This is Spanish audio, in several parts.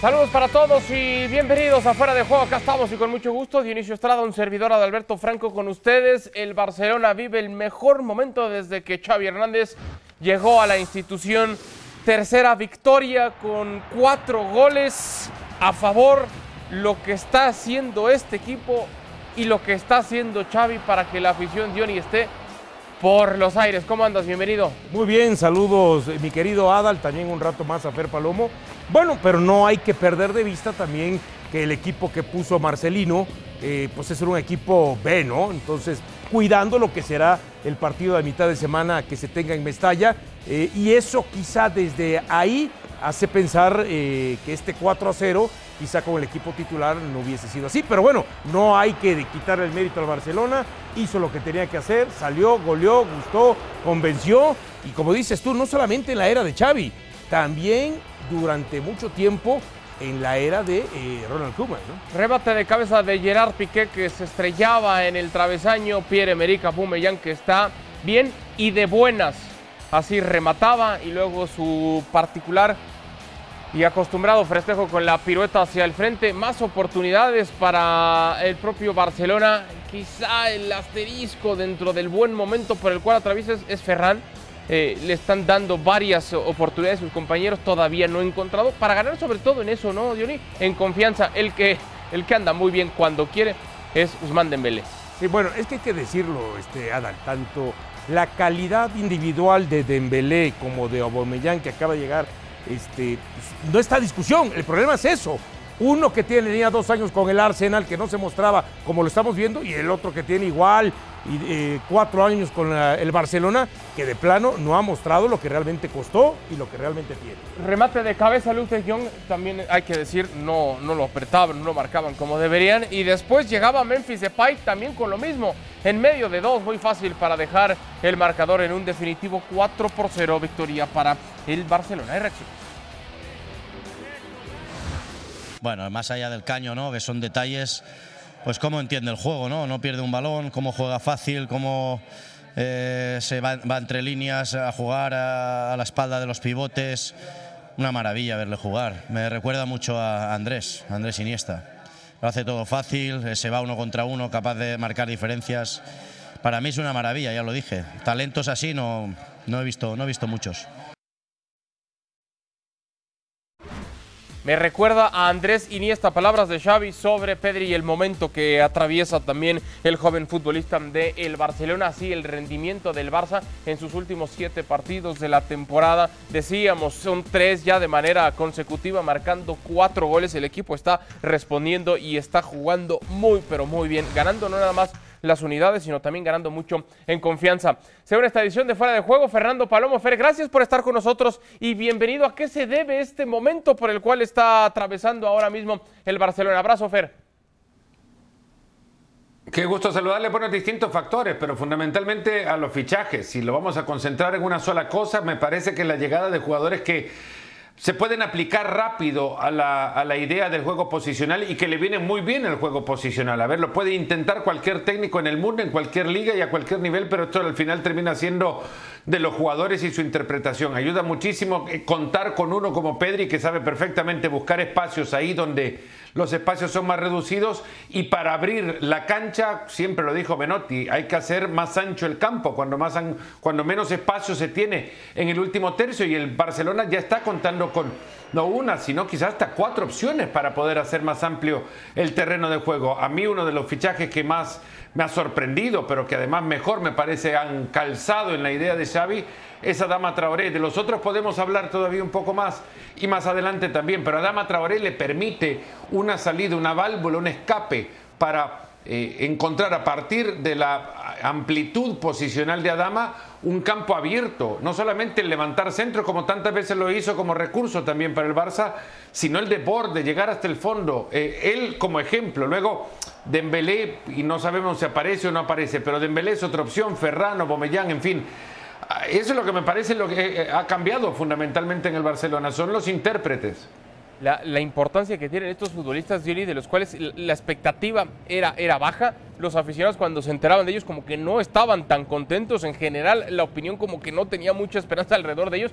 Saludos para todos y bienvenidos a Fuera de Juego. Acá estamos y con mucho gusto. Dionisio Estrada, un servidor de Alberto Franco con ustedes. El Barcelona vive el mejor momento desde que Xavi Hernández llegó a la institución. Tercera victoria con cuatro goles a favor. Lo que está haciendo este equipo y lo que está haciendo Xavi para que la afición Diony esté por los aires. ¿Cómo andas? Bienvenido. Muy bien, saludos mi querido Adal, también un rato más a Fer Palomo. Bueno, pero no hay que perder de vista también que el equipo que puso Marcelino, eh, pues es un equipo B, ¿no? Entonces, cuidando lo que será el partido de mitad de semana que se tenga en Mestalla. Eh, y eso quizá desde ahí hace pensar eh, que este 4 a 0 quizá con el equipo titular no hubiese sido así. Pero bueno, no hay que quitar el mérito al Barcelona. Hizo lo que tenía que hacer, salió, goleó, gustó, convenció. Y como dices tú, no solamente en la era de Xavi, también durante mucho tiempo en la era de eh, Ronald Koeman. ¿no? Rebate de cabeza de Gerard Piqué que se estrellaba en el travesaño. Pierre-Emerick Aubameyang que está bien y de buenas. Así remataba y luego su particular y acostumbrado festejo con la pirueta hacia el frente. Más oportunidades para el propio Barcelona. Quizá el asterisco dentro del buen momento por el cual atraviesa es Ferran eh, le están dando varias oportunidades a sus compañeros, todavía no encontrado, para ganar sobre todo en eso, ¿no, Diony? En confianza, el que, el que anda muy bien cuando quiere es Usman Dembélé. Sí, bueno, es que hay que decirlo, este, Adal, tanto la calidad individual de Dembélé como de Aubameyang que acaba de llegar, este, pues, no está discusión, el problema es eso, uno que tiene, tenía dos años con el Arsenal, que no se mostraba como lo estamos viendo, y el otro que tiene igual y eh, cuatro años con el Barcelona, que de plano no ha mostrado lo que realmente costó y lo que realmente tiene. Remate de cabeza, Luther Young, también hay que decir, no, no lo apretaban, no lo marcaban como deberían. Y después llegaba Memphis Depay también con lo mismo, en medio de dos, muy fácil para dejar el marcador en un definitivo 4 por 0, victoria para el Barcelona. Hay Bueno, más allá del caño, ¿no? que son detalles pues cómo entiende el juego, ¿no? No pierde un balón, cómo juega fácil, cómo eh, se va, entre líneas a jugar a, la espalda de los pivotes. Una maravilla verle jugar. Me recuerda mucho a Andrés, Andrés Iniesta. Lo hace todo fácil, eh, se va uno contra uno, capaz de marcar diferencias. Para mí es una maravilla, ya lo dije. Talentos así no, no, he, visto, no he visto muchos. Me recuerda a Andrés Iniesta, palabras de Xavi sobre Pedri y el momento que atraviesa también el joven futbolista de el Barcelona, así el rendimiento del Barça en sus últimos siete partidos de la temporada. Decíamos, son tres ya de manera consecutiva, marcando cuatro goles. El equipo está respondiendo y está jugando muy, pero muy bien, ganando no nada más las unidades, sino también ganando mucho en confianza. Según esta edición de Fuera de Juego, Fernando Palomo Fer, gracias por estar con nosotros y bienvenido. ¿A qué se debe este momento por el cual está atravesando ahora mismo el Barcelona? Abrazo, Fer. Qué gusto saludarle. Bueno, distintos factores, pero fundamentalmente a los fichajes. Si lo vamos a concentrar en una sola cosa, me parece que la llegada de jugadores que se pueden aplicar rápido a la, idea del juego posicional y que le viene muy bien el juego posicional. A ver, lo puede intentar cualquier técnico en el mundo, en cualquier liga y a cualquier nivel, pero esto al final termina siendo de los jugadores y su interpretación. Ayuda muchísimo eh, contar con uno como Pedri que sabe perfectamente buscar espacios ahí donde los espacios son más reducidos y para abrir la cancha, siempre lo dijo Menotti, hay que hacer más ancho el campo, cuando, más cuando menos espacio se tiene en el último tercio y el Barcelona ya está contando con no una, sino quizás hasta cuatro opciones para poder hacer más amplio el terreno de juego. A mí uno de los fichajes que más me ha sorprendido, pero que además mejor me parece han calzado en la idea de Xavi, es Adama Traoré. De los otros podemos hablar todavía un poco más y más adelante también, pero Adama Traoré le permite una salida, una válvula, un escape para eh, encontrar a partir de la amplitud posicional de Adama un campo abierto, no solamente el levantar centro como tantas veces lo hizo como recurso también para el Barça, sino el de llegar hasta el fondo. Eh, él como ejemplo, luego Dembélé, y no sabemos si aparece o no aparece, pero Dembélé es otra opción, Ferrano, Bomellán, en fin. Eso es lo que me parece lo que eh, ha cambiado fundamentalmente en el Barcelona, son los intérpretes. La, importancia que tienen estos futbolistas, de los cuales la expectativa era, era baja. Los aficionados cuando se enteraban de ellos como que no estaban tan contentos. En general, la opinión como que no tenía mucha esperanza alrededor de ellos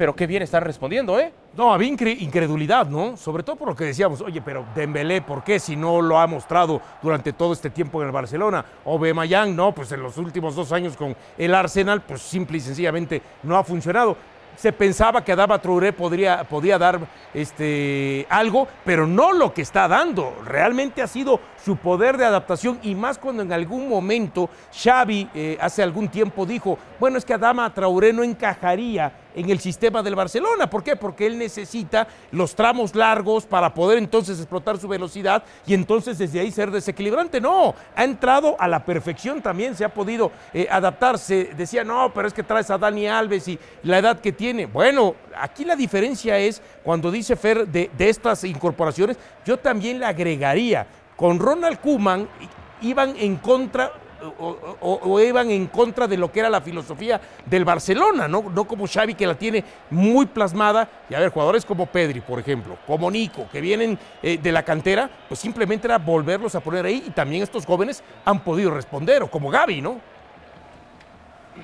pero qué bien están respondiendo, ¿eh? No, había incredulidad, ¿no? Sobre todo por lo que decíamos, oye, pero Dembélé, ¿por qué si no lo ha mostrado durante todo este tiempo en el Barcelona? O Bemayán, no, pues en los últimos dos años con el Arsenal, pues simple y sencillamente no ha funcionado se pensaba que Adama Traoré podría, podía dar este, algo, pero no lo que está dando. Realmente ha sido su poder de adaptación y más cuando en algún momento Xavi eh, hace algún tiempo dijo, bueno, es que Adama Traoré no encajaría en el sistema del Barcelona. ¿Por qué? Porque él necesita los tramos largos para poder entonces explotar su velocidad y entonces desde ahí ser desequilibrante. No, ha entrado a la perfección también, se ha podido eh, adaptarse. Decía, no, pero es que traes a Dani Alves y la edad que tiene. Bueno, aquí la diferencia es cuando dice Fer de, de estas incorporaciones, yo también le agregaría, con Ronald Kuman iban en contra o, iban en contra de lo que era la filosofía del Barcelona, ¿no? no como Xavi que la tiene muy plasmada. Y a ver, jugadores como Pedri, por ejemplo, como Nico, que vienen eh, de la cantera, pues simplemente era volverlos a poner ahí y también estos jóvenes han podido responder, o como Gaby, ¿no?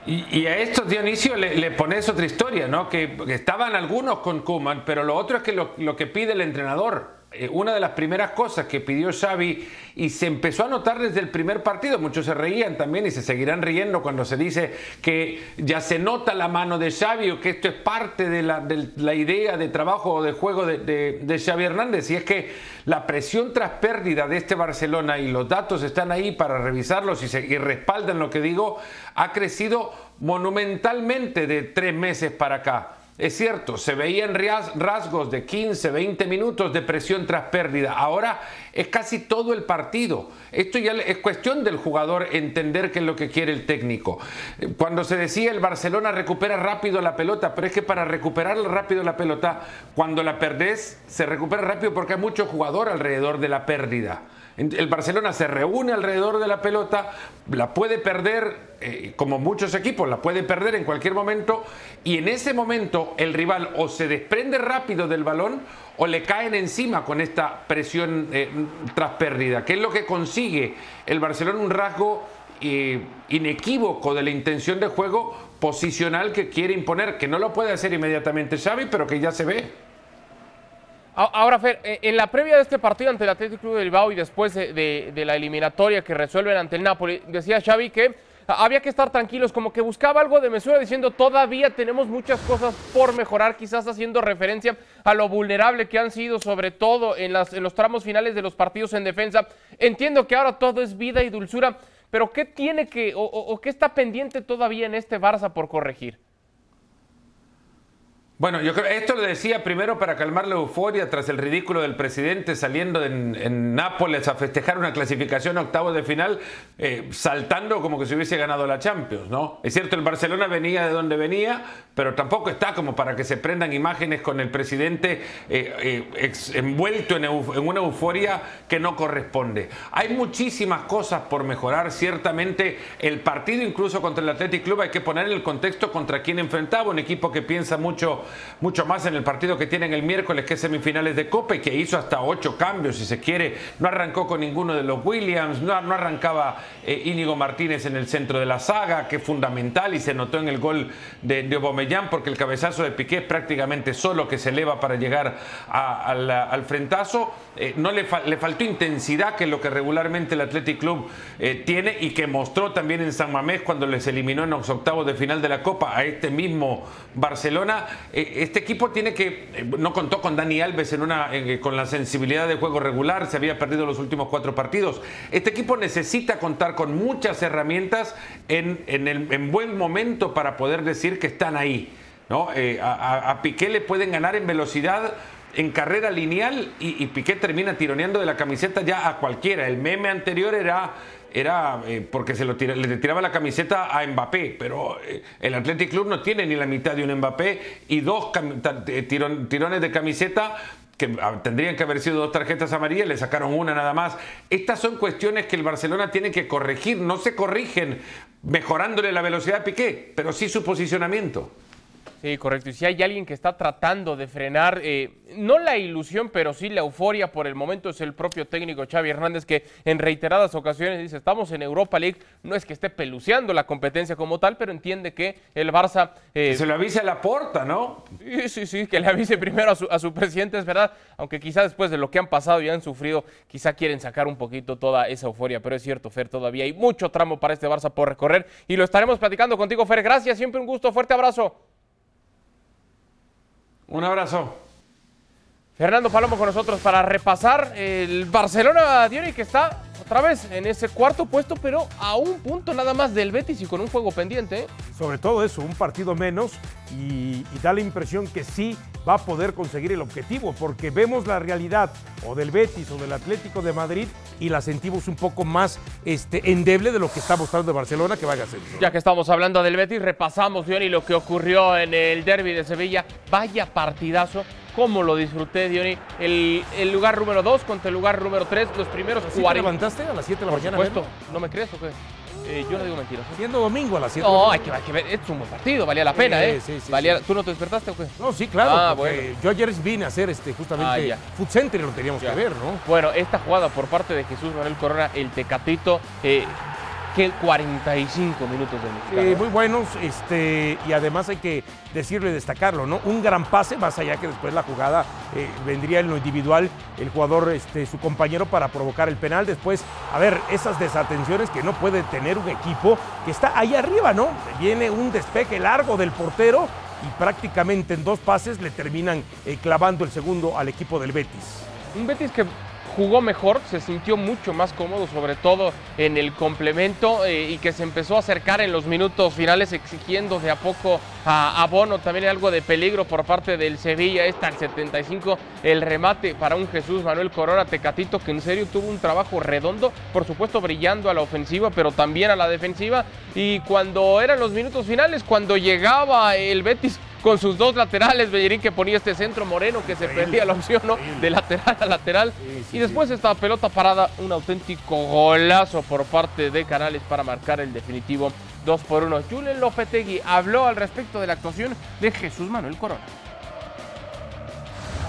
Y, a esto, Dionisio, le, le, pones otra historia, ¿no? Que, estaban algunos con Kuman, pero lo otro es que lo que pide el entrenador. Eh, una de las primeras cosas que pidió Xavi y se empezó a notar desde el primer partido, muchos se reían también y se seguirán riendo cuando se dice que ya se nota la mano de Xavi o que esto es parte de la, idea de trabajo o de juego de, Xavi Hernández y es que la presión tras pérdida de este Barcelona y los datos están ahí para revisarlos y, y respaldan lo que digo, ha crecido monumentalmente de tres meses para acá. Es cierto, se veían rasgos de 15, 20 minutos de presión tras pérdida. Ahora es casi todo el partido. Esto ya es cuestión del jugador entender qué es lo que quiere el técnico. Cuando se decía el Barcelona recupera rápido la pelota, pero es que para recuperar rápido la pelota, cuando la perdés, se recupera rápido porque hay mucho jugador alrededor de la pérdida. El Barcelona se reúne alrededor de la pelota, la puede perder, eh, como muchos equipos, la puede perder en cualquier momento, y en ese momento el rival o se desprende rápido del balón o le caen encima con esta presión eh, tras pérdida, que es lo que consigue el Barcelona, un rasgo eh, inequívoco de la intención de juego posicional que quiere imponer, que no lo puede hacer inmediatamente Xavi, pero que ya se ve. Ahora, Fer, eh, en la previa de este partido ante el Atlético Club de Bilbao y después de, la eliminatoria que resuelven ante el Napoli, decía Xavi que había que estar tranquilos, como que buscaba algo de mesura diciendo todavía tenemos muchas cosas por mejorar, quizás haciendo referencia a lo vulnerable que han sido, sobre todo en, las, en los tramos finales de los partidos en defensa. Entiendo que ahora todo es vida y dulzura, pero ¿qué tiene que o qué está pendiente todavía en este Barça por corregir? Bueno, yo creo esto lo decía primero para calmar la euforia tras el ridículo del presidente saliendo en, Nápoles a festejar una clasificación a octavo de final, eh, saltando como que se hubiese ganado la Champions, ¿no? Es cierto, el Barcelona venía de donde venía, pero tampoco está como para que se prendan imágenes con el presidente eh, eh, envuelto en, en una euforia que no corresponde. Hay muchísimas cosas por mejorar, ciertamente el partido incluso contra el Athletic Club hay que poner en el contexto contra quién enfrentaba, un equipo que piensa mucho mucho más en el partido que tienen el miércoles, que es semifinales de Copa y que hizo hasta ocho cambios, si se quiere. No arrancó con ninguno de los Williams, no, no arrancaba eh, Íñigo Martínez en el centro de la saga, que es fundamental y se notó en el gol de, de porque el cabezazo de Piqué es prácticamente solo que se eleva para llegar al, frentazo. Eh, no le, le, faltó intensidad, que es lo que regularmente el Athletic Club eh, tiene y que mostró también en San Mamés cuando les eliminó en los octavos de final de la Copa a este mismo Barcelona. Eh, este equipo tiene que, eh, no contó con Dani Alves en una, con la sensibilidad de juego regular, se había perdido los últimos cuatro partidos. Este equipo necesita contar con muchas herramientas en, en, buen momento para poder decir que están ahí. ¿no? Eh, a, Piqué le pueden ganar en velocidad en carrera lineal y, Piqué termina tironeando de la camiseta ya a cualquiera. El meme anterior era era eh, porque se lo le tiraba la camiseta a Mbappé, pero eh, el Athletic Club no tiene ni la mitad de un Mbappé y dos eh, tirones de camiseta que ah, tendrían que haber sido dos tarjetas amarillas, le sacaron una nada más. Estas son cuestiones que el Barcelona tiene que corregir, no se corrigen mejorándole la velocidad a Piqué, pero sí su posicionamiento. Sí, correcto. Y si hay alguien que está tratando de frenar, eh, no la ilusión, pero sí la euforia por el momento, es el propio técnico Xavi Hernández, que en reiteradas ocasiones dice, estamos en Europa League, no es que esté peluceando la competencia como tal, pero entiende que el Barça... Eh, se lo avise a la porta, ¿no? Sí, sí, sí, que le avise primero a su, a su presidente, es verdad, aunque quizá después de lo que han pasado y han sufrido, quizá quieren sacar un poquito toda esa euforia, pero es cierto, Fer, todavía hay mucho tramo para este Barça por recorrer y lo estaremos platicando contigo, Fer. Gracias, siempre un gusto, fuerte abrazo. Un abrazo. Fernando Palomo con nosotros para repasar el Barcelona Diori que está otra vez en ese cuarto puesto, pero a un punto nada más del Betis y con un juego pendiente. ¿eh? Sobre todo eso, un partido menos y, da la impresión que sí va a poder conseguir el objetivo, porque vemos la realidad o del Betis o del Atlético de Madrid y la sentimos un poco más este, endeble de lo que está mostrando Barcelona que vaya a ser. Ya que estamos hablando del Betis, repasamos, Diony, lo que ocurrió en el derby de Sevilla. Vaya partidazo cómo lo disfruté, Diony. El, el lugar número 2 contra el lugar número 3, los primeros 40. ¿Te levantaste a las 7 de la Por mañana? supuesto, ¿no me crees o qué? Eh, yo no digo mentiras. ¿eh? Siendo domingo a las 7 No, hay que, hay que ver, es un buen partido, valía la pena, ¿eh? sí, sí, Valía- sí. ¿Tú no te despertaste o qué? No, sí, claro. Ah, bueno. Yo ayer vine a hacer este, Ah, justamente ya. Food Center y lo teníamos Ya. que ver, ¿no? Bueno, esta jugada por parte de Jesús Manuel Corona, el Tecatito, eh, que 45 minutos de mexicano. Eh, muy buenos, este, y además hay que decirlo y destacarlo, ¿no? Un gran pase, más allá que después la jugada eh, vendría en lo individual el jugador, este, su compañero para provocar el penal. Después, a ver, esas desatenciones que no puede tener un equipo que está ahí arriba, ¿no? Viene un despeje largo del portero y prácticamente en dos pases le terminan eh, clavando el segundo al equipo del Betis. Un Betis que jugó mejor, se sintió mucho más cómodo, sobre todo en el complemento, eh, y que se empezó a acercar en los minutos finales, exigiendo de a poco a, Bono también algo de peligro por parte del Sevilla. Está al 75 el remate para un Jesús Manuel Corona Tecatito, que en serio tuvo un trabajo redondo, por supuesto brillando a la ofensiva, pero también a la defensiva. Y cuando eran los minutos finales, cuando llegaba el Betis con sus dos laterales, Bellerín que ponía este centro moreno que se perdía la opción ¿no? de lateral a lateral. Sí, sí, y después esta pelota parada, un auténtico golazo por parte de Canales para marcar el definitivo 2 por 1. Julen Lopetegui habló al respecto de la actuación de Jesús Manuel Corona.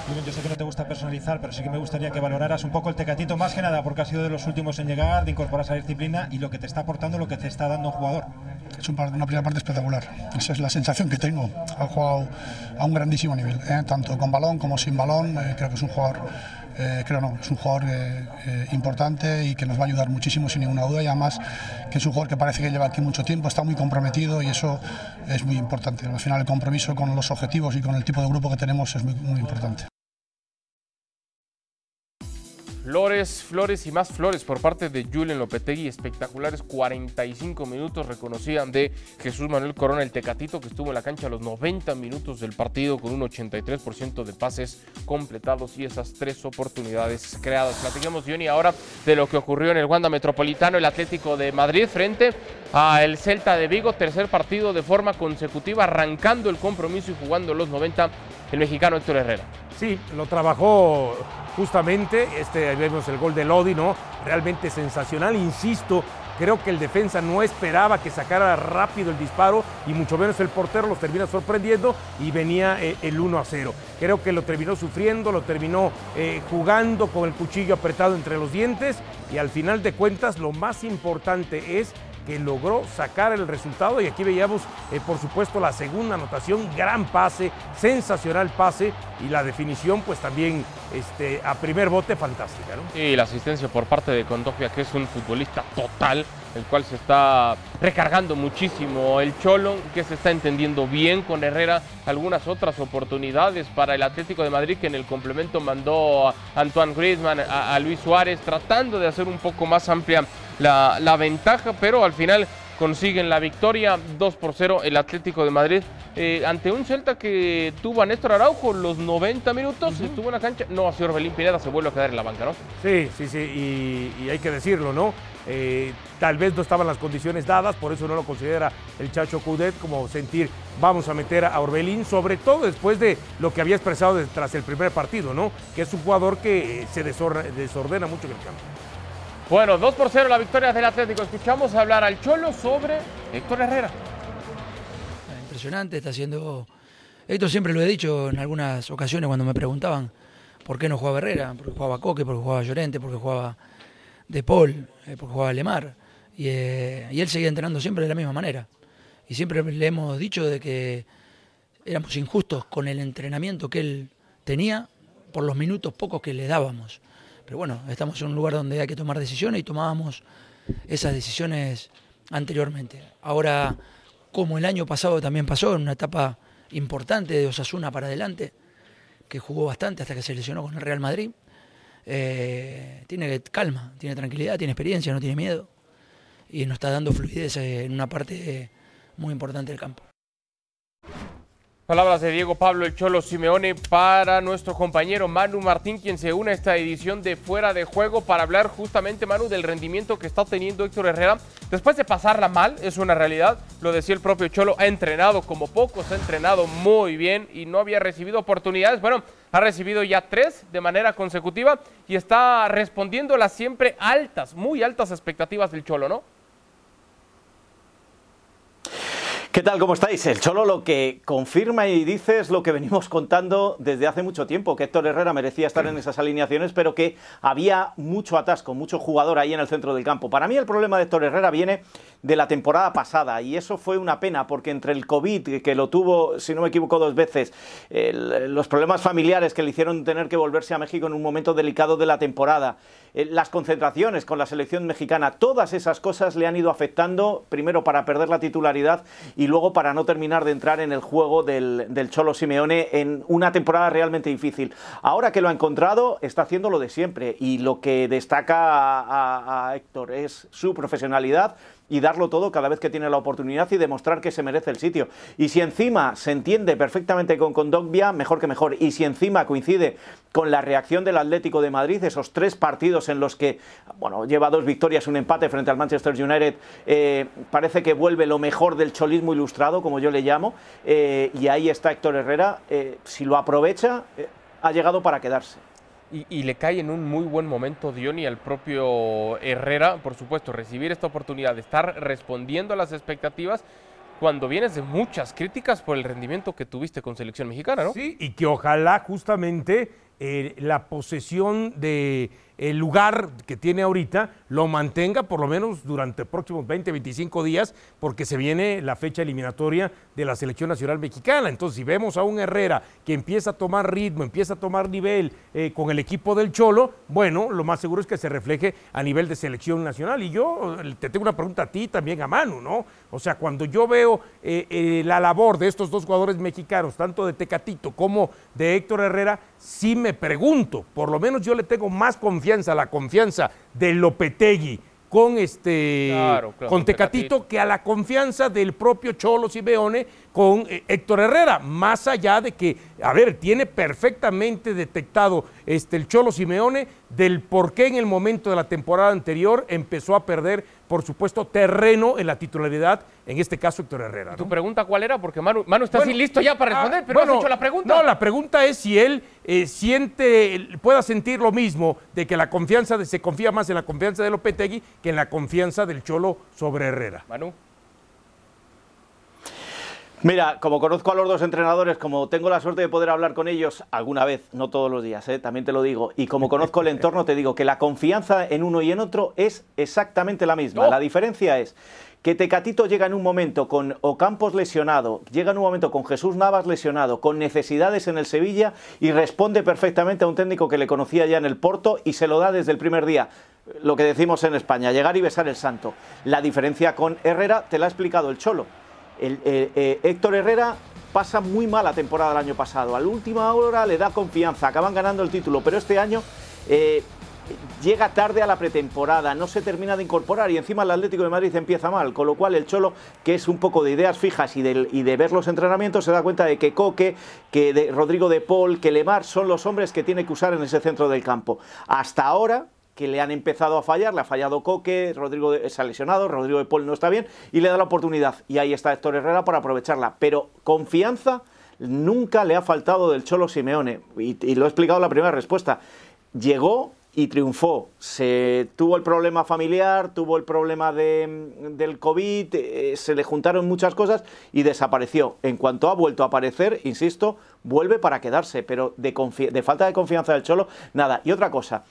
Yo sé que no te gusta personalizar, pero sí que me gustaría que valoraras un poco el Tecatito, más que nada porque ha sido de los últimos en llegar, de incorporarse a la disciplina y lo que te está aportando, lo que te está dando un jugador. Es una primera parte espectacular. Esa es la sensación que tengo. Ha jugado a un grandísimo nivel, ¿eh? tanto con balón como sin balón. Eh, creo que es un jugador, eh, creo no, es un jugador importante y que nos va a ayudar muchísimo sin ninguna duda. Y además que es un jugador que parece que lleva aquí mucho tiempo, está muy comprometido y eso es muy importante. Al final el compromiso con los objetivos y con el tipo de grupo que tenemos es muy importante. Flores, flores y más flores por parte de Julen Lopetegui. Espectaculares 45 minutos reconocían de Jesús Manuel Corona, el Tecatito, que estuvo en la cancha a los 90 minutos del partido con un 83% de pases completados y esas tres oportunidades creadas. Platiquemos, Johnny, ahora de lo que ocurrió en el Wanda Metropolitano, el Atlético de Madrid frente a el Celta de Vigo. Tercer partido de forma consecutiva, arrancando el compromiso y jugando los 90 el mexicano Héctor Herrera. Sí, lo trabajó justamente, este, ahí vemos el gol de Lodi, ¿no? Realmente sensacional, insisto, creo que el defensa no esperaba que sacara rápido el disparo y mucho menos el portero los termina sorprendiendo y venía eh, el 1 a 0. Creo que lo terminó sufriendo, lo terminó eh, jugando con el cuchillo apretado entre los dientes y al final de cuentas lo más importante es que logró sacar el resultado y aquí veíamos eh, por supuesto la segunda anotación, gran pase, sensacional pase y la definición pues también este, a primer bote fantástica. Y la asistencia por parte de Condovia, que es un futbolista total, el cual se está recargando muchísimo el Cholo, que se está entendiendo bien con Herrera. Algunas otras oportunidades para el Atlético de Madrid, que en el complemento mandó a Antoine Griezmann, a Luis Suárez, tratando de hacer un poco más amplia la, la ventaja, pero al final consiguen la victoria 2 por 0 el Atlético de Madrid eh, ante un Celta que tuvo a Néstor Araujo los 90 minutos, estuvo en la cancha, no, así Orbelín Pineda se vuelve a quedar en la banca, ¿no? Sí, sí, sí, y, y hay que decirlo, ¿no? Eh, tal vez no estaban las condiciones dadas, por eso no lo considera el Chacho Cudet como sentir vamos a meter a Orbelín, sobre todo después de lo que había expresado tras el primer partido, ¿no? Que es un jugador que eh, se desor- desordena mucho en el campo. Bueno, 2 por 0 la victoria del Atlético. Escuchamos hablar al Cholo sobre Héctor Herrera. Impresionante, está haciendo Esto siempre lo he dicho en algunas ocasiones cuando me preguntaban por qué no jugaba Herrera, porque jugaba Coque, porque jugaba Llorente, porque jugaba De Paul, eh, porque jugaba Lemar. Y, eh, y él seguía entrenando siempre de la misma manera. Y siempre le hemos dicho de que éramos injustos con el entrenamiento que él tenía por los minutos pocos que le dábamos. Pero bueno, estamos en un lugar donde hay que tomar decisiones y tomábamos esas decisiones anteriormente. Ahora, como el año pasado también pasó, en una etapa importante de Osasuna para adelante, que jugó bastante hasta que se lesionó con el Real Madrid, eh, tiene calma, tiene tranquilidad, tiene experiencia, no tiene miedo y nos está dando fluidez en una parte muy importante del campo. Palabras de Diego Pablo El Cholo Simeone para nuestro compañero Manu Martín, quien se une a esta edición de Fuera de Juego para hablar justamente, Manu, del rendimiento que está teniendo Héctor Herrera. Después de pasarla mal, es una realidad, lo decía el propio Cholo, ha entrenado como pocos, ha entrenado muy bien y no había recibido oportunidades. Bueno, ha recibido ya tres de manera consecutiva y está respondiendo las siempre altas, muy altas expectativas del Cholo, ¿no? ¿Qué tal? ¿Cómo estáis? El Cholo lo que confirma y dice es lo que venimos contando desde hace mucho tiempo, que Héctor Herrera merecía estar en esas alineaciones, pero que había mucho atasco, mucho jugador ahí en el centro del campo. Para mí el problema de Héctor Herrera viene de la temporada pasada y eso fue una pena porque entre el COVID, que lo tuvo, si no me equivoco, dos veces, los problemas familiares que le hicieron tener que volverse a México en un momento delicado de la temporada, eh, las concentraciones con la selección mexicana, todas esas cosas le han ido afectando, primero para perder la titularidad y luego para no terminar de entrar en el juego del, del, Cholo Simeone en una temporada realmente difícil. Ahora que lo ha encontrado, está haciendo lo de siempre y lo que destaca a, a Héctor es su profesionalidad y darlo todo cada vez que tiene la oportunidad y demostrar que se merece el sitio. Y si encima se entiende perfectamente con Condogbia, mejor que mejor. Y si encima coincide con la reacción del Atlético de Madrid, esos tres partidos en los que, bueno, lleva dos victorias, un empate frente al Manchester United, eh, parece que vuelve lo mejor del cholismo ilustrado, como yo le llamo, eh, y ahí está Héctor Herrera, eh, si lo aprovecha, ha llegado para quedarse. Y, le cae en un muy buen momento Diony al propio Herrera, por supuesto, recibir esta oportunidad de estar respondiendo a las expectativas cuando vienes de muchas críticas por el rendimiento que tuviste con selección mexicana, ¿no? Sí, y que ojalá justamente eh, la posesión de el lugar que tiene ahorita lo mantenga por lo menos durante los próximos 20, 25 días, porque se viene la fecha eliminatoria de la selección nacional mexicana. Entonces, si vemos a un Herrera que empieza a tomar ritmo, empieza a tomar nivel eh, con el equipo del Cholo, bueno, lo más seguro es que se refleje a nivel de selección nacional. Y yo eh, te tengo una pregunta a ti también a Manu, ¿no? O sea, cuando yo veo la labor de estos dos jugadores mexicanos, tanto de Tecatito como de Héctor Herrera, sí me pregunto, por lo menos yo le tengo más confianza, la confianza de Lopetegui con este Claro, claro, con Tecatito que a la confianza del propio Cholo Simeone con eh, Héctor Herrera, más allá de que, a ver, tiene perfectamente detectado este el Cholo Simeone del por qué en el momento de la temporada anterior empezó a perder, por supuesto, terreno en la titularidad, en este caso Héctor Herrera. ¿Tu ¿no? pregunta cuál era? Porque Manu, Manu está Bueno, así listo ya para responder, ah, pero no has hecho la pregunta. No, la pregunta es si él eh, siente, pueda sentir lo mismo de que la confianza, de, se confía más en la confianza de Lopetegui que en la confianza del Cholo sobre Herrera. Manu. Mira, como conozco a los dos entrenadores, como tengo la suerte de poder hablar con ellos alguna vez, no todos los días, ¿eh? también te lo digo, y como conozco el entorno, te digo que la confianza en uno y en otro es exactamente la misma. Oh. La diferencia es que Tecatito llega en un momento con Ocampos lesionado, llega en un momento con Jesús Navas lesionado, con necesidades en el Sevilla y responde perfectamente a un técnico que le conocía ya en el Porto y se lo da desde el primer día. Lo que decimos en España, llegar y besar el santo. La diferencia con Herrera te la ha explicado el Cholo. Eh, eh, Héctor Herrera pasa muy mala temporada el año pasado. A la última hora le da confianza, acaban ganando el título, pero este año eh, llega tarde a la pretemporada, no se termina de incorporar y encima el Atlético de Madrid empieza mal, con lo cual el Cholo, que es un poco de ideas fijas y de, ver los entrenamientos, se da cuenta de que Coque, que Rodrigo de Paul, que Lemar son los hombres que tiene que usar en ese centro del campo. Hasta ahora que le han empezado a fallar, le ha fallado Coque, Rodrigo de, se ha lesionado, Rodrigo de Paul no está bien y le da la oportunidad. Y ahí está Héctor Herrera para aprovecharla. Pero confianza nunca le ha faltado del Cholo Simeone. Y, lo he explicado en la primera respuesta. Llegó y triunfó. Se tuvo el problema familiar, tuvo el problema de, del COVID, eh, se le juntaron muchas cosas y desapareció. En cuanto ha vuelto a aparecer, insisto, vuelve para quedarse, pero de, de falta de confianza del Cholo, nada. Y otra cosa,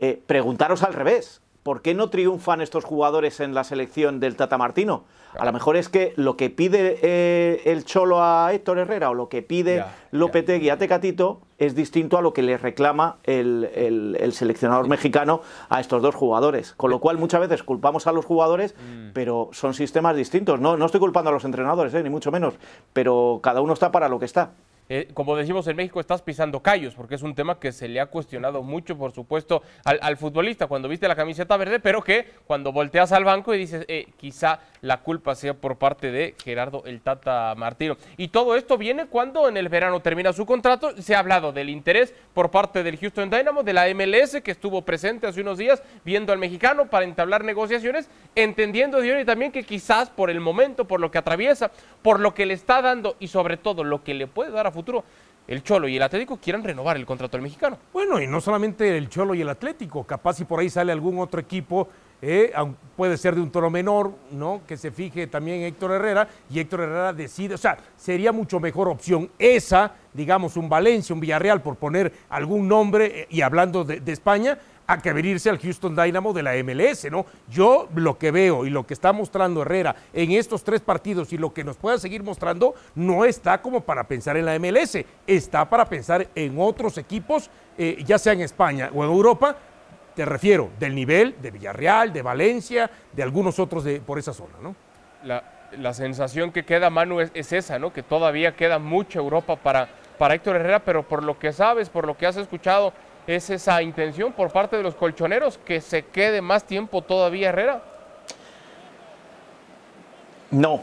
eh, preguntaros al revés. ¿Por qué no triunfan estos jugadores en la selección del Tata Martino? A lo mejor es que lo que pide eh, el Cholo a Héctor Herrera o lo que pide Lopetegui a Tecatito es distinto a lo que le reclama el, seleccionador mexicano a estos dos jugadores. Con lo cual muchas veces culpamos a los jugadores, mm. pero son sistemas distintos. No, no estoy culpando a los entrenadores, eh, ni mucho menos, pero cada uno está para lo que está. Eh, como decimos en México, estás pisando callos, porque es un tema que se le ha cuestionado mucho, por supuesto, al, futbolista cuando viste la camiseta verde, pero que cuando volteas al banco y dices, eh, quizá la culpa sea por parte de Gerardo el Tata Martino. Y todo esto viene cuando en el verano termina su contrato. Se ha hablado del interés por parte del Houston Dynamo, de la MLS, que estuvo presente hace unos días viendo al mexicano para entablar negociaciones, entendiendo Diony también que quizás por el momento, por lo que atraviesa, por lo que le está dando y sobre todo lo que le puede dar a futuro, el Cholo y el Atlético quieran renovar el contrato del mexicano. Bueno, y no solamente el Cholo y el Atlético, capaz si por ahí sale algún otro equipo, eh, puede ser de un toro menor, ¿no? Que se fije también Héctor Herrera y Héctor Herrera decide, o sea, sería mucho mejor opción esa, digamos, un Valencia, un Villarreal, por poner algún nombre, eh, y hablando de, de España, a que venirse al Houston Dynamo de la MLS, ¿no? Yo lo que veo y lo que está mostrando Herrera en estos tres partidos y lo que nos pueda seguir mostrando no está como para pensar en la MLS, está para pensar en otros equipos, eh, ya sea en España o en Europa, te refiero, del nivel de Villarreal, de Valencia, de algunos otros de, por esa zona, ¿no? La, sensación que queda, Manu, es, esa, ¿no? Que todavía queda mucha Europa para, para Héctor Herrera, pero por lo que sabes, por lo que has escuchado, ¿Es esa intención por parte de los colchoneros que se quede más tiempo todavía Herrera? No,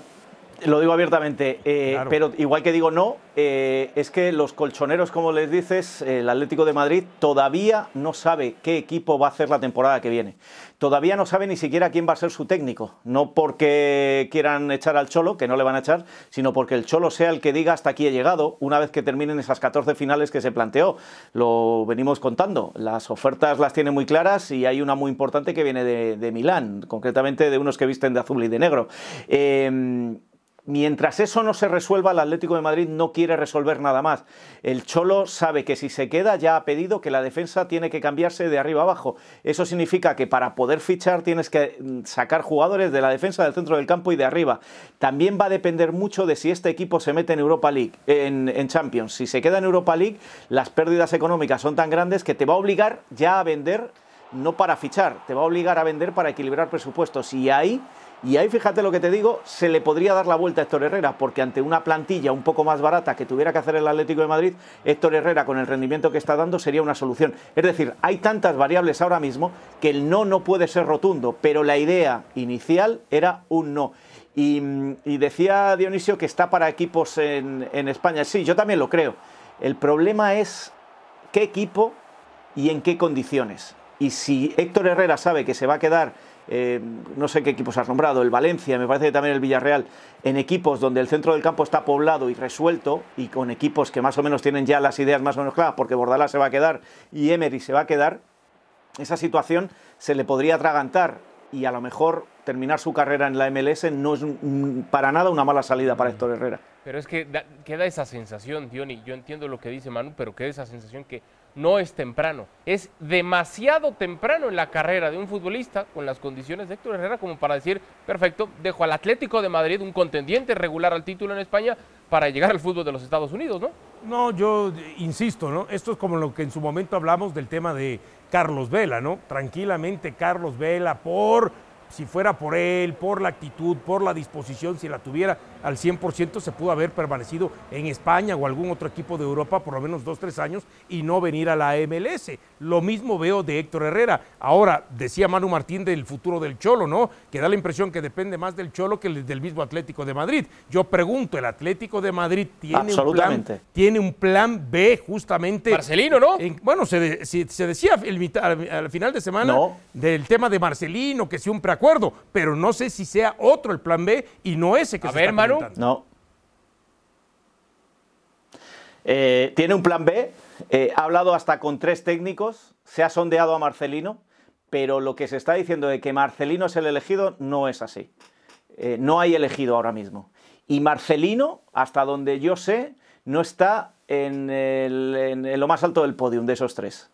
lo digo abiertamente, eh, pero igual que digo no, eh, es que los colchoneros, como les dices, el Atlético de Madrid todavía no sabe qué equipo va a hacer la temporada que viene. Todavía no sabe ni siquiera quién va a ser su técnico. No porque quieran echar al Cholo, que no le van a echar, sino porque el Cholo sea el que diga hasta aquí he llegado, una vez que terminen esas 14 finales que se planteó. Lo venimos contando. Las ofertas las tiene muy claras y hay una muy importante que viene de, de Milán, concretamente de unos que visten de azul y de negro. Eh, Mientras eso no se resuelva, el Atlético de Madrid no quiere resolver nada más. El Cholo sabe que si se queda ya ha pedido que la defensa tiene que cambiarse de arriba abajo. Eso significa que para poder fichar tienes que mm, sacar jugadores de la defensa del centro del campo y de arriba. También va a depender mucho de si este equipo se mete en Europa League, en, en Champions. Si se queda en Europa League, las pérdidas económicas son tan grandes que te va a obligar ya a vender, no para fichar, te va a obligar a vender para equilibrar presupuestos. Y ahí y ahí fíjate lo que te digo, se le podría dar la vuelta a Héctor Herrera, porque ante una plantilla un poco más barata que tuviera que hacer el Atlético de Madrid, Héctor Herrera con el rendimiento que está dando sería una solución. Es decir, hay tantas variables ahora mismo que el no no puede ser rotundo, pero la idea inicial era un no. Y, decía Dionisio que está para equipos en, en España. Sí, yo también lo creo. El problema es qué equipo y en qué condiciones. Y si Héctor Herrera sabe que se va a quedar eh, no sé qué equipos has nombrado, el Valencia, me parece que también el Villarreal, en equipos donde el centro del campo está poblado y resuelto y con equipos que más o menos tienen ya las ideas más o menos claras, porque Bordalás se va a quedar y Emery se va a quedar, esa situación se le podría atragantar y a lo mejor terminar su carrera en la MLS no es para nada una mala salida para Héctor Herrera. Pero es que queda esa sensación, Diony, yo entiendo lo que dice Manu, pero queda esa sensación que no es temprano. Es demasiado temprano en la carrera de un futbolista con las condiciones de Héctor Herrera como para decir, perfecto, dejo al Atlético de Madrid, un contendiente regular al título en España, para llegar al fútbol de los Estados Unidos, ¿no? No, yo insisto, ¿no? Esto es como lo que en su momento hablamos del tema de Carlos Vela, ¿no? Tranquilamente Carlos Vela, por si fuera por él, por la actitud, por la disposición, si la tuviera al 100%, se pudo haber permanecido en España o algún otro equipo de Europa por lo menos dos, tres años y no venir a la MLS. Lo mismo veo de Héctor Herrera. Ahora, decía Manu Martín del futuro del Cholo, ¿no? Que da la impresión que depende más del Cholo que del mismo Atlético de Madrid. Yo pregunto, ¿el Atlético de Madrid tiene, un plan, tiene un plan B justamente? Marcelino, ¿no? bueno, se, se, decía al, final de semana del tema de Marcelino, que si un preacuerdo acuerdo, pero no sé si sea otro el plan B y no ese que A se ver, está Manu. No. Eh, tiene un plan B, eh, ha hablado hasta con tres técnicos, se ha sondeado a Marcelino, pero lo que se está diciendo de que Marcelino es el elegido no es así. Eh, no hay elegido ahora mismo. Y Marcelino, hasta donde yo sé, no está en, el- en- en lo más alto del podium de esos tres.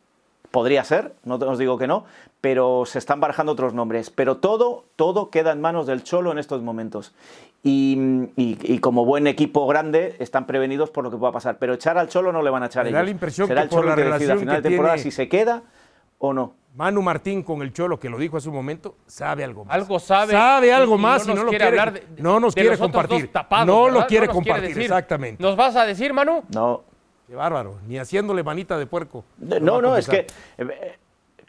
Podría ser, no os digo que no, pero se están barajando otros nombres. Pero todo, todo queda en manos del Cholo en estos momentos. Y, y- y como buen equipo grande están prevenidos por lo que pueda pasar. Pero echar al Cholo no le van a echar Me da ellos. la impresión Será que el por Cholo la que decida a relación final que de temporada tiene- si se queda o no. Manu Martín con el Cholo, que lo dijo hace un momento, sabe algo más. Algo sabe. Sabe algo y- más y nos no lo quiere hablar de- no nos de quiere compartir. tapados, no ¿verdad? lo quiere nos compartir, exactamente. ¿Nos vas a decir, Manu? No, Qué bárbaro, ni haciéndole manita de puerco. No, a no, es que eh,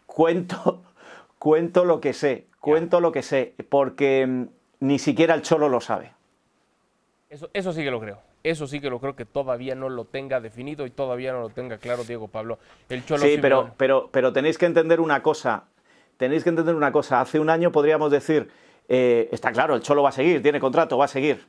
cuento, cuento lo que sé, cuento lo que sé, porque mm, ni siquiera el Cholo lo sabe. Eso, eso sí que lo creo. Eso sí que lo creo que todavía no lo tenga definido y todavía no lo tenga claro Diego Pablo. El Cholo Sí, pero, pero, pero tenéis que entender una cosa. Tenéis que entender una cosa. Hace un año podríamos decir, eh, está claro, el Cholo va a seguir, tiene contrato, va a seguir.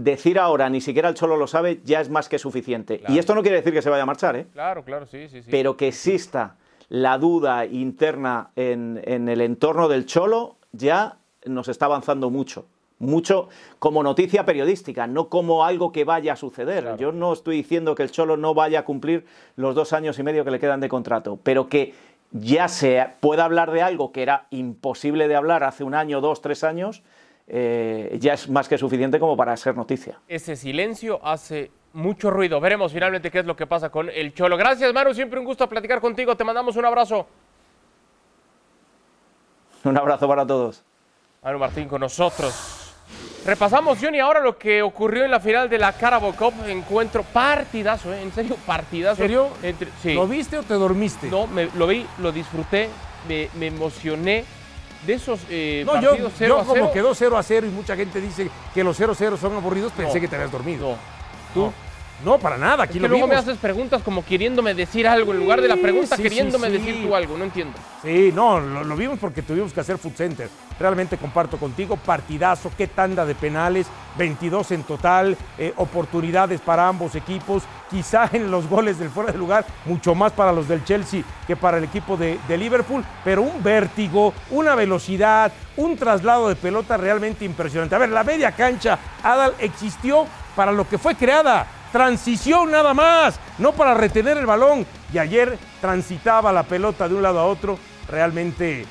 Decir ahora, ni siquiera el Cholo lo sabe, ya es más que suficiente. Claro. Y esto no quiere decir que se vaya a marchar, ¿eh? Claro, claro, sí, sí, sí. pero que exista la duda interna en, en el entorno del Cholo ya nos está avanzando mucho. Mucho como noticia periodística, no como algo que vaya a suceder. Claro. Yo no estoy diciendo que el Cholo no vaya a cumplir los dos años y medio que le quedan de contrato, pero que ya se pueda hablar de algo que era imposible de hablar hace un año, dos, tres años, eh, ya es más que suficiente como para ser noticia. Ese silencio hace mucho ruido. Veremos finalmente qué es lo que pasa con el Cholo. Gracias, Manu. Siempre un gusto platicar contigo. Te mandamos un abrazo. Un abrazo para todos. Manu Martín con nosotros. Repasamos, Johnny, ahora lo que ocurrió en la final de la Carabao Cup. Encuentro partidazo, ¿eh? En serio, partidazo. ¿En serio? Entre- sí. ¿Lo viste o te dormiste? No, me, lo vi, lo disfruté, me, me emocioné. De esos eh, No, yo, partidos 0 yo a 0. como quedó 0 a 0 y mucha gente dice que los 0 a 0 son aburridos, pensé No. que te habías dormido. No. ¿Tú? No, para nada, Es aquí que lo luego me vimos. haces preguntas como queriéndome decir algo, en lugar de la pregunta sí, queriéndome sí, decir sí. tú algo, no entiendo. Sí, no, lo, lo vimos porque tuvimos que hacer Food Center. Realmente comparto contigo, partidazo, qué tanda de penales, 22 en total, eh, oportunidades para ambos equipos, quizá en los goles del fuera de lugar, mucho más para los del Chelsea que para el equipo de, de Liverpool, pero un vértigo, una velocidad, un traslado de pelota realmente impresionante. A ver, la media cancha, Adal, existió para lo que fue creada. Transición nada más, no para retener el balón. Y ayer transitaba la pelota de un lado a otro. Realmente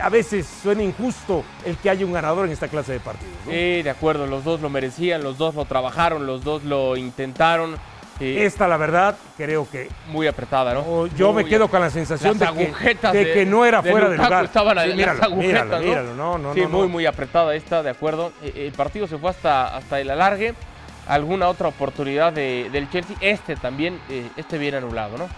a veces suena injusto el que haya un ganador en esta clase de partidos. ¿no? Sí, de acuerdo, los dos lo merecían, los dos lo trabajaron, los dos lo intentaron. eh, Esta, la verdad, creo que muy apretada, ¿no? o yo me quedo con la sensación Las de que, agujetas de que no era de fuera de Lukaku lugar. Estaban Sí, las míralo, agujetas, míralo, ¿no? míralo, no, no, sí, no, muy, muy apretada esta, de acuerdo. Eh, El partido se fue hasta, hasta el alargue. Alguna otra oportunidad de- del Chelsea. Este también, eh, este bien anulado, ¿no?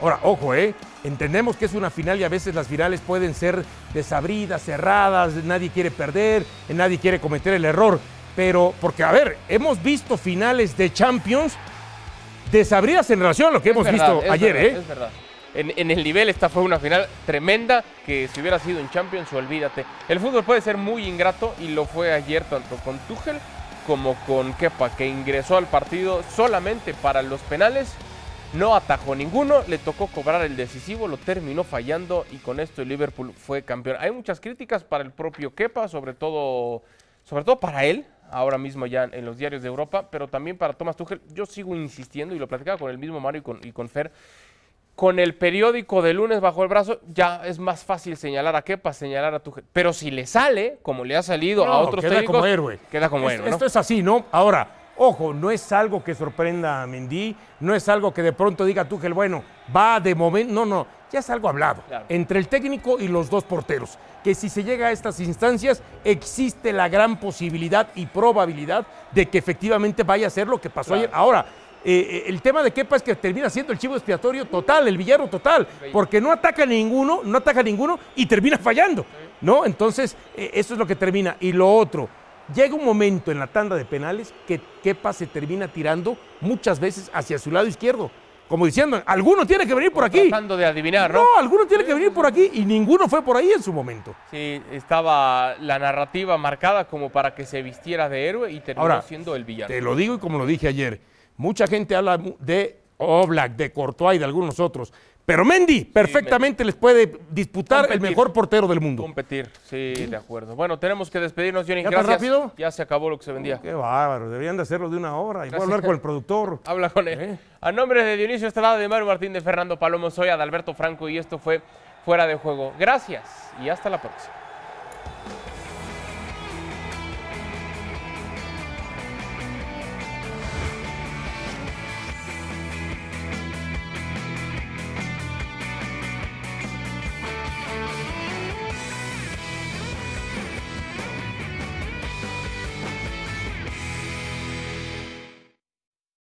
Ahora, ojo, ¿eh? Entendemos que es una final y a veces las finales pueden ser desabridas, cerradas, nadie quiere perder, nadie quiere cometer el error. Pero, porque, a ver, hemos visto finales de Champions desabridas en relación a lo que Es hemos verdad, visto ayer, verdad, ¿eh? Es verdad. En, en el nivel esta fue una final tremenda que si hubiera sido en Champions, olvídate. El fútbol puede ser muy ingrato y lo fue ayer tanto con Tuchel como con Kepa, que ingresó al partido solamente para los penales. No atajó ninguno, le tocó cobrar el decisivo, lo terminó fallando y con esto el Liverpool fue campeón. Hay muchas críticas para el propio Kepa, sobre todo, sobre todo para él, ahora mismo ya en los diarios de Europa, pero también para Thomas Tuchel. Yo sigo insistiendo y lo platicaba con el mismo Mario y con, y con Fer. Con el periódico de lunes bajo el brazo, ya es más fácil señalar a Kepa, señalar a Tuchel. Pero si le sale, como le ha salido a otros queda técnicos, como héroe. queda como héroe, ¿no? Esto es así, ¿no? Ahora, ojo, no es algo que sorprenda a Mendy, no es algo que de pronto diga tú que el bueno va de momento, no, no, ya es algo hablado Claro. entre el técnico y los dos porteros, que si se llega a estas instancias existe la gran posibilidad y probabilidad de que efectivamente vaya a ser lo que pasó Claro. ayer. Ahora, eh, eh, el tema de Kepa es que termina siendo el chivo expiatorio total, el villano total, porque no ataca a ninguno, no ataca a ninguno y termina fallando, ¿no? Entonces, eh, eso es lo que termina. Y lo otro, llega un momento en la tanda de penales que Kepa se termina tirando muchas veces hacia su lado izquierdo, como diciendo, alguno tiene que venir por aquí. Tratando de adivinar, ¿no? No, alguno tiene que venir por aquí y ninguno fue por ahí en su momento. Sí, estaba la narrativa marcada como para que se vistiera de héroe y terminó Ahora, siendo el villano. Te lo digo y como lo dije ayer, Mucha gente habla de Oblak, de Courtois y de algunos otros. Pero Mendy perfectamente les puede disputar el mejor portero del mundo. Competir, sí, de acuerdo. Bueno, tenemos que despedirnos, Johnny. ¿Ya Gracias. rápido? Ya se acabó lo que se vendía. Qué bárbaro, deberían de hacerlo de una hora. Y voy a hablar con el productor. Habla con él. ¿Eh? A nombre de Dionisio Estrada, de Mario Martín, de Fernando Palomo, soy Adalberto Franco y esto fue Fuera de Juego. Gracias y hasta la próxima.